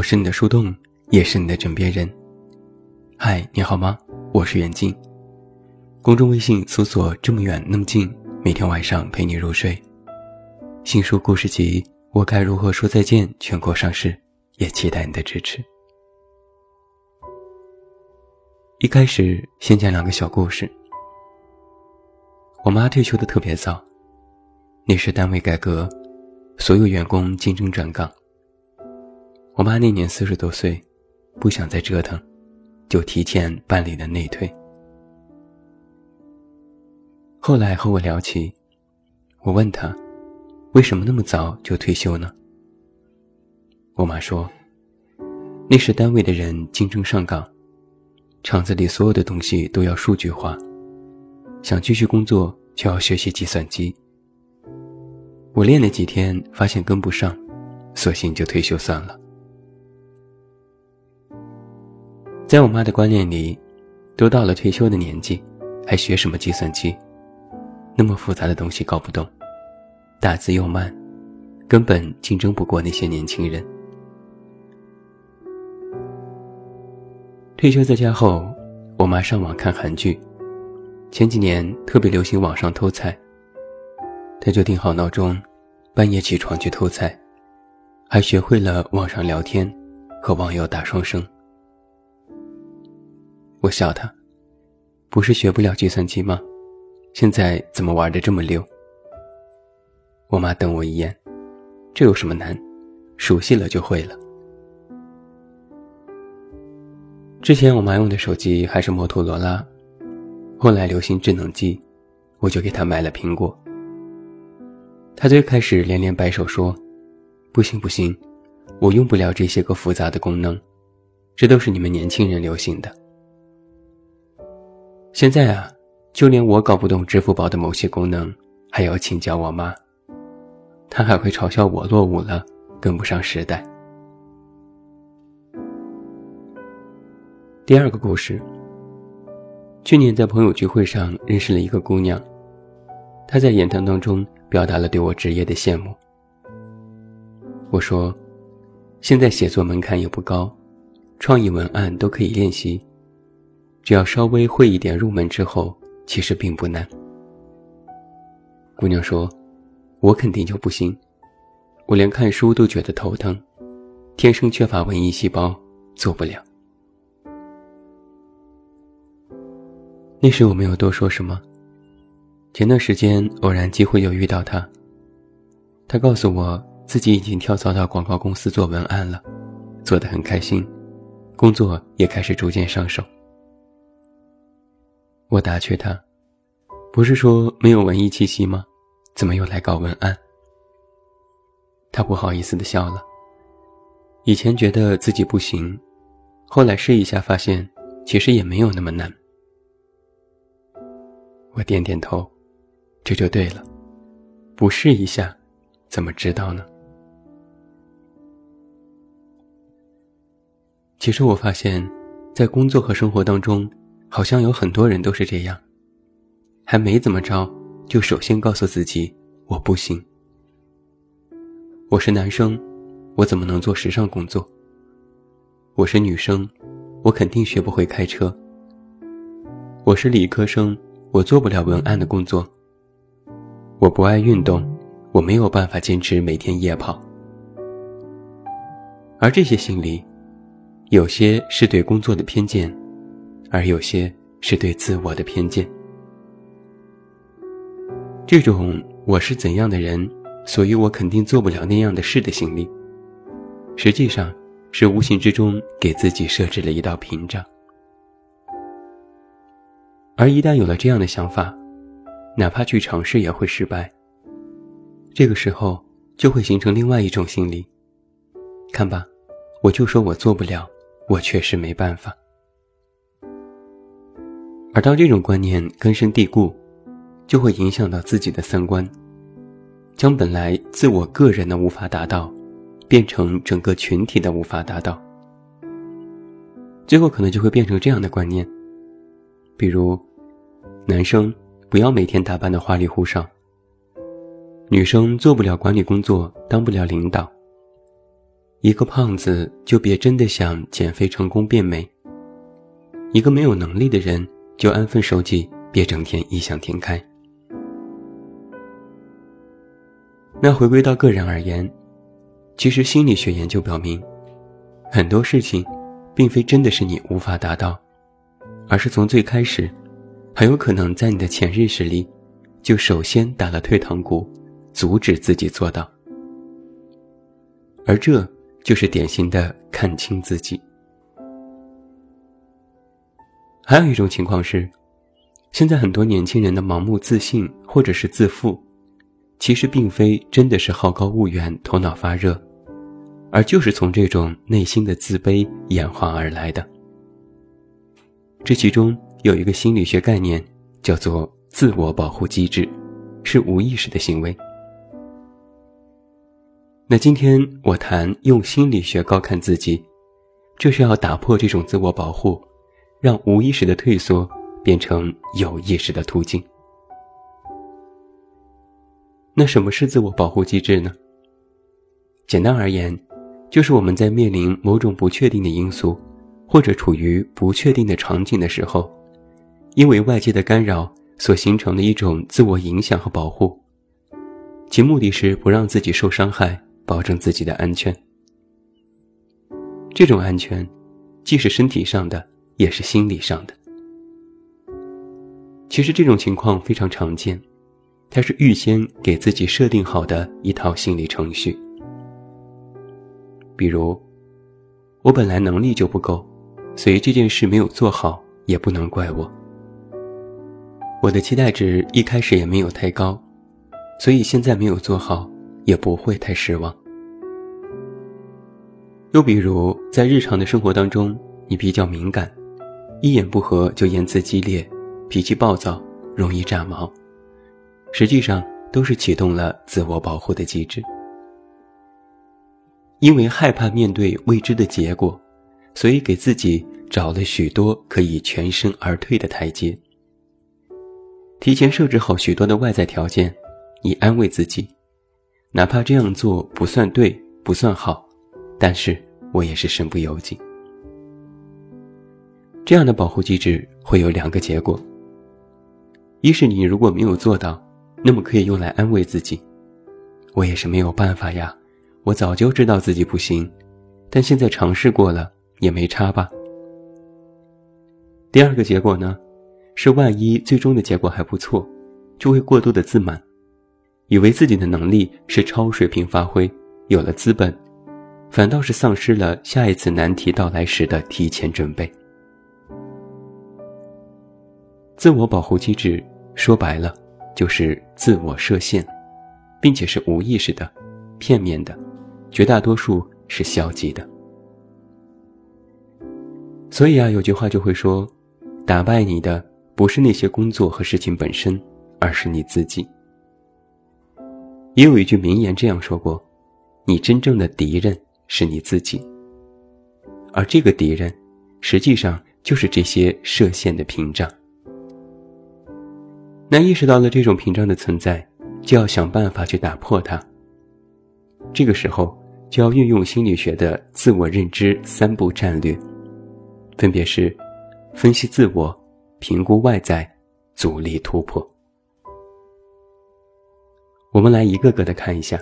我是你的树洞，也是你的枕边人。嗨，你好吗？我是袁静。公众微信搜索“这么远那么近”，每天晚上陪你入睡。新书故事集《我该如何说再见》全国上市，也期待你的支持。一开始先讲两个小故事。我妈退休的特别早，那时单位改革，所有员工竞争转岗。我妈那年四十多岁，不想再折腾，就提前办理了内退。后来和我聊起，我问她，为什么那么早就退休呢？我妈说，那时单位的人竞争上岗，厂子里所有的东西都要数据化，想继续工作就要学习计算机。我练了几天，发现跟不上，索性就退休算了。在我妈的观念里，都到了退休的年纪，还学什么计算机？那么复杂的东西搞不懂，打字又慢，根本竞争不过那些年轻人。退休在家后，我妈上网看韩剧，前几年特别流行网上偷菜，她就定好闹钟，半夜起床去偷菜，还学会了网上聊天，和网友打双生。我笑他，不是学不了计算机吗？现在怎么玩的这么溜？我妈瞪我一眼，这有什么难？熟悉了就会了。之前我妈用的手机还是摩托罗拉，后来流行智能机，我就给她买了苹果。她最开始连连摆手说：“不行不行，我用不了这些个复杂的功能，这都是你们年轻人流行的。”现在啊，就连我搞不懂支付宝的某些功能，还要请教我妈。她还会嘲笑我落伍了，跟不上时代。第二个故事。去年在朋友聚会上认识了一个姑娘，她在言谈当中表达了对我职业的羡慕。我说，现在写作门槛也不高，创意文案都可以练习。只要稍微会一点入门之后，其实并不难。姑娘说：“我肯定就不行，我连看书都觉得头疼，天生缺乏文艺细胞，做不了。”那时我没有多说什么。前段时间偶然机会又遇到她，她告诉我自己已经跳槽到广告公司做文案了，做得很开心，工作也开始逐渐上手。我打趣他：“不是说没有文艺气息吗？怎么又来搞文案？”他不好意思的笑了。以前觉得自己不行，后来试一下发现，其实也没有那么难。我点点头，这就对了。不试一下，怎么知道呢？其实我发现，在工作和生活当中。好像有很多人都是这样，还没怎么着，就首先告诉自己我不行。我是男生，我怎么能做时尚工作？我是女生，我肯定学不会开车。我是理科生，我做不了文案的工作。我不爱运动，我没有办法坚持每天夜跑。而这些心理，有些是对工作的偏见。而有些是对自我的偏见。这种我是怎样的人，所以我肯定做不了那样的事的心理，实际上是无形之中给自己设置了一道屏障。而一旦有了这样的想法，哪怕去尝试也会失败。这个时候就会形成另外一种心理：看吧，我就说我做不了，我确实没办法。而当这种观念根深蒂固，就会影响到自己的三观，将本来自我个人的无法达到，变成整个群体的无法达到。最后可能就会变成这样的观念，比如，男生不要每天打扮的花里胡哨，女生做不了管理工作，当不了领导，一个胖子就别真的想减肥成功变美。一个没有能力的人就安分守己，别整天异想天开。那回归到个人而言，其实心理学研究表明，很多事情，并非真的是你无法达到，而是从最开始，很有可能在你的潜意识里，就首先打了退堂鼓，阻止自己做到。而这。就是典型的看清自己。还有一种情况是，现在很多年轻人的盲目自信或者是自负，其实并非真的是好高骛远、头脑发热，而就是从这种内心的自卑演化而来的。这其中有一个心理学概念，叫做自我保护机制，是无意识的行为。那今天我谈用心理学高看自己，这是要打破这种自我保护，让无意识的退缩变成有意识的途径。那什么是自我保护机制呢？简单而言，就是我们在面临某种不确定的因素，或者处于不确定的场景的时候，因为外界的干扰所形成的一种自我影响和保护，其目的是不让自己受伤害。保证自己的安全，这种安全，既是身体上的，也是心理上的。其实这种情况非常常见，它是预先给自己设定好的一套心理程序。比如，我本来能力就不够，所以这件事没有做好，也不能怪我。我的期待值一开始也没有太高，所以现在没有做好，也不会太失望。又比如，在日常的生活当中，你比较敏感，一言不合就言辞激烈，脾气暴躁，容易炸毛，实际上都是启动了自我保护的机制。因为害怕面对未知的结果，所以给自己找了许多可以全身而退的台阶，提前设置好许多的外在条件，以安慰自己，哪怕这样做不算对，不算好。但是我也是身不由己。这样的保护机制会有两个结果：一是你如果没有做到，那么可以用来安慰自己，我也是没有办法呀，我早就知道自己不行，但现在尝试过了也没差吧。第二个结果呢，是万一最终的结果还不错，就会过度的自满，以为自己的能力是超水平发挥，有了资本。反倒是丧失了下一次难题到来时的提前准备。自我保护机制说白了就是自我设限，并且是无意识的、片面的，绝大多数是消极的。所以啊，有句话就会说：“打败你的不是那些工作和事情本身，而是你自己。”也有一句名言这样说过：“你真正的敌人。”是你自己，而这个敌人，实际上就是这些设限的屏障。那意识到了这种屏障的存在，就要想办法去打破它。这个时候，就要运用心理学的自我认知三步战略，分别是：分析自我、评估外在、阻力突破。我们来一个个的看一下。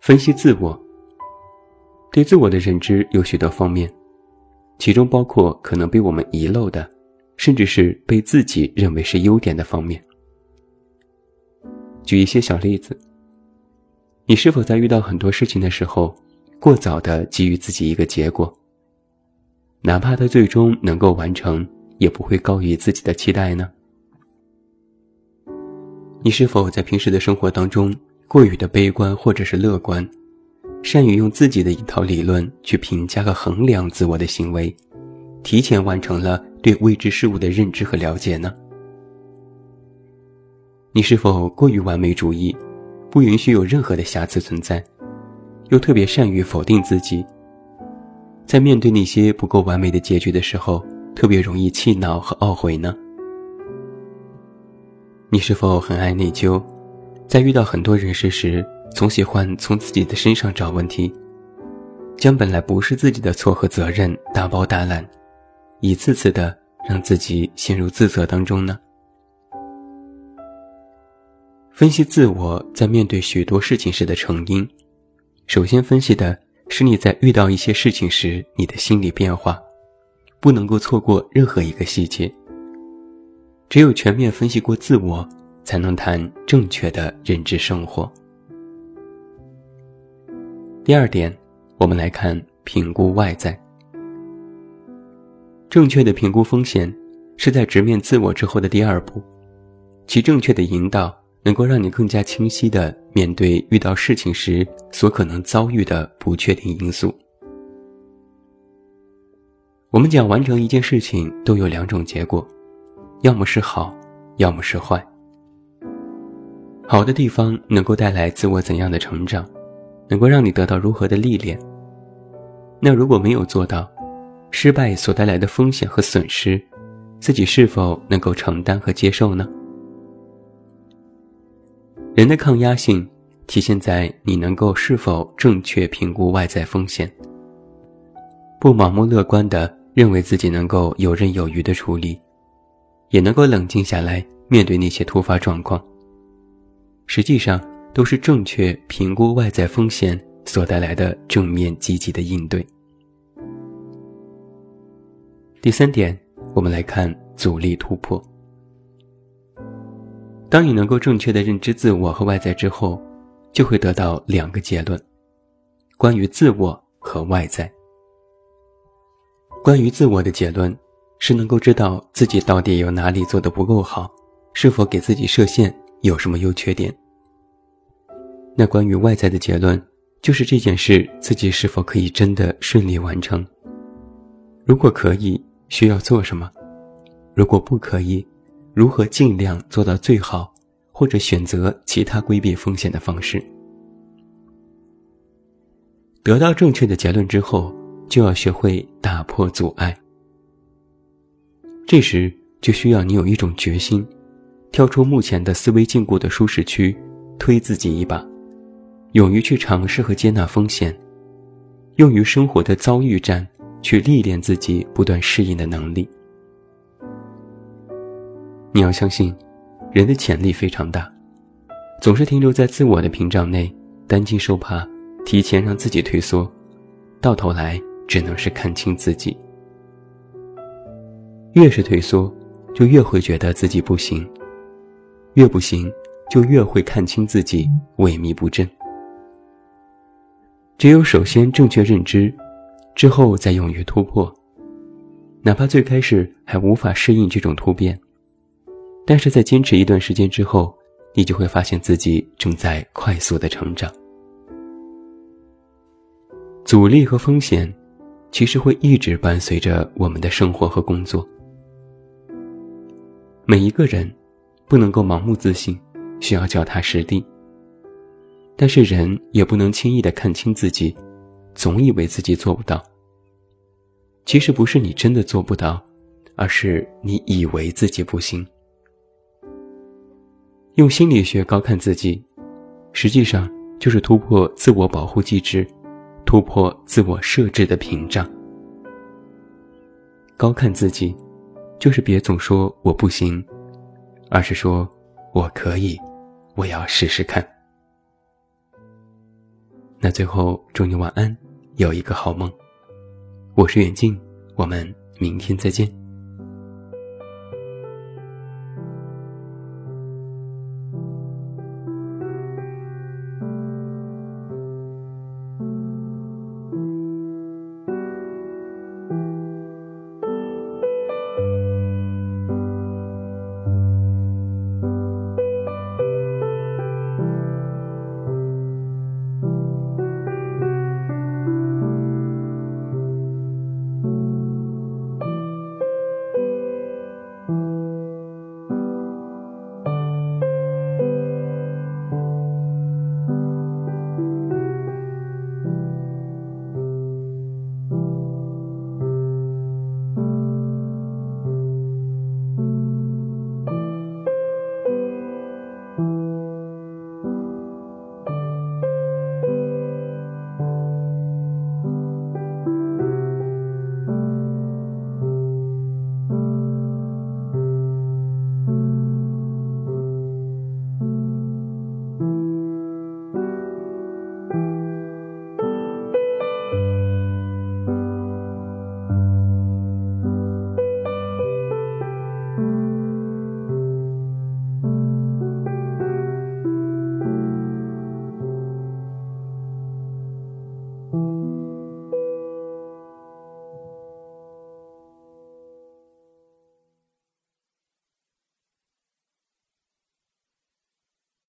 分析自我。对自我的认知有许多方面，其中包括可能被我们遗漏的，甚至是被自己认为是优点的方面。举一些小例子，你是否在遇到很多事情的时候，过早的给予自己一个结果，哪怕他最终能够完成，也不会高于自己的期待呢？你是否在平时的生活当中过于的悲观或者是乐观？善于用自己的一套理论去评价和衡量自我的行为，提前完成了对未知事物的认知和了解呢？你是否过于完美主义，不允许有任何的瑕疵存在，又特别善于否定自己？在面对那些不够完美的结局的时候，特别容易气恼和懊悔呢？你是否很爱内疚，在遇到很多人事时？总喜欢从自己的身上找问题，将本来不是自己的错和责任大包大揽，一次次的让自己陷入自责当中呢？分析自我在面对许多事情时的成因，首先分析的是你在遇到一些事情时你的心理变化，不能够错过任何一个细节。只有全面分析过自我，才能谈正确的认知生活。第二点，我们来看评估外在。正确的评估风险，是在直面自我之后的第二步，其正确的引导能够让你更加清晰的面对遇到事情时所可能遭遇的不确定因素。我们讲完成一件事情都有两种结果。要么是好，要么是坏。好的地方能够带来自我怎样的成长，能够让你得到如何的历练。那如果没有做到，失败所带来的风险和损失，自己是否能够承担和接受呢？人的抗压性体现在你能够是否正确评估外在风险，不盲目乐观的认为自己能够游刃有余的处理。也能够冷静下来面对那些突发状况，实际上都是正确评估外在风险所带来的正面积极的应对。第三点，我们来看阻力突破。当你能够正确的认知自我和外在之后，就会得到两个结论：关于自我和外在。关于自我的结论。是能够知道自己到底有哪里做的不够好，是否给自己设限，有什么优缺点。那关于外在的结论，就是这件事自己是否可以真的顺利完成。如果可以，需要做什么；如果不可以，如何尽量做到最好，或者选择其他规避风险的方式。得到正确的结论之后，就要学会打破阻碍。这时就需要你有一种决心，跳出目前的思维禁锢的舒适区，推自己一把，勇于去尝试和接纳风险，用于生活的遭遇战去历练自己不断适应的能力。你要相信，人的潜力非常大，总是停留在自我的屏障内，担惊受怕，提前让自己退缩，到头来只能是看清自己。越是退缩，就越会觉得自己不行；越不行，就越会看清自己萎靡不振。只有首先正确认知，之后再勇于突破，哪怕最开始还无法适应这种突变，但是在坚持一段时间之后，你就会发现自己正在快速的成长。阻力和风险，其实会一直伴随着我们的生活和工作。每一个人不能够盲目自信，需要脚踏实地。但是人也不能轻易的看清自己，总以为自己做不到。其实不是你真的做不到，而是你以为自己不行。用心理学高看自己，实际上就是突破自我保护机制，突破自我设置的屏障。高看自己。就是别总说我不行，而是说我可以，我要试试看。那最后祝你晚安，有一个好梦。我是远近，我们明天再见。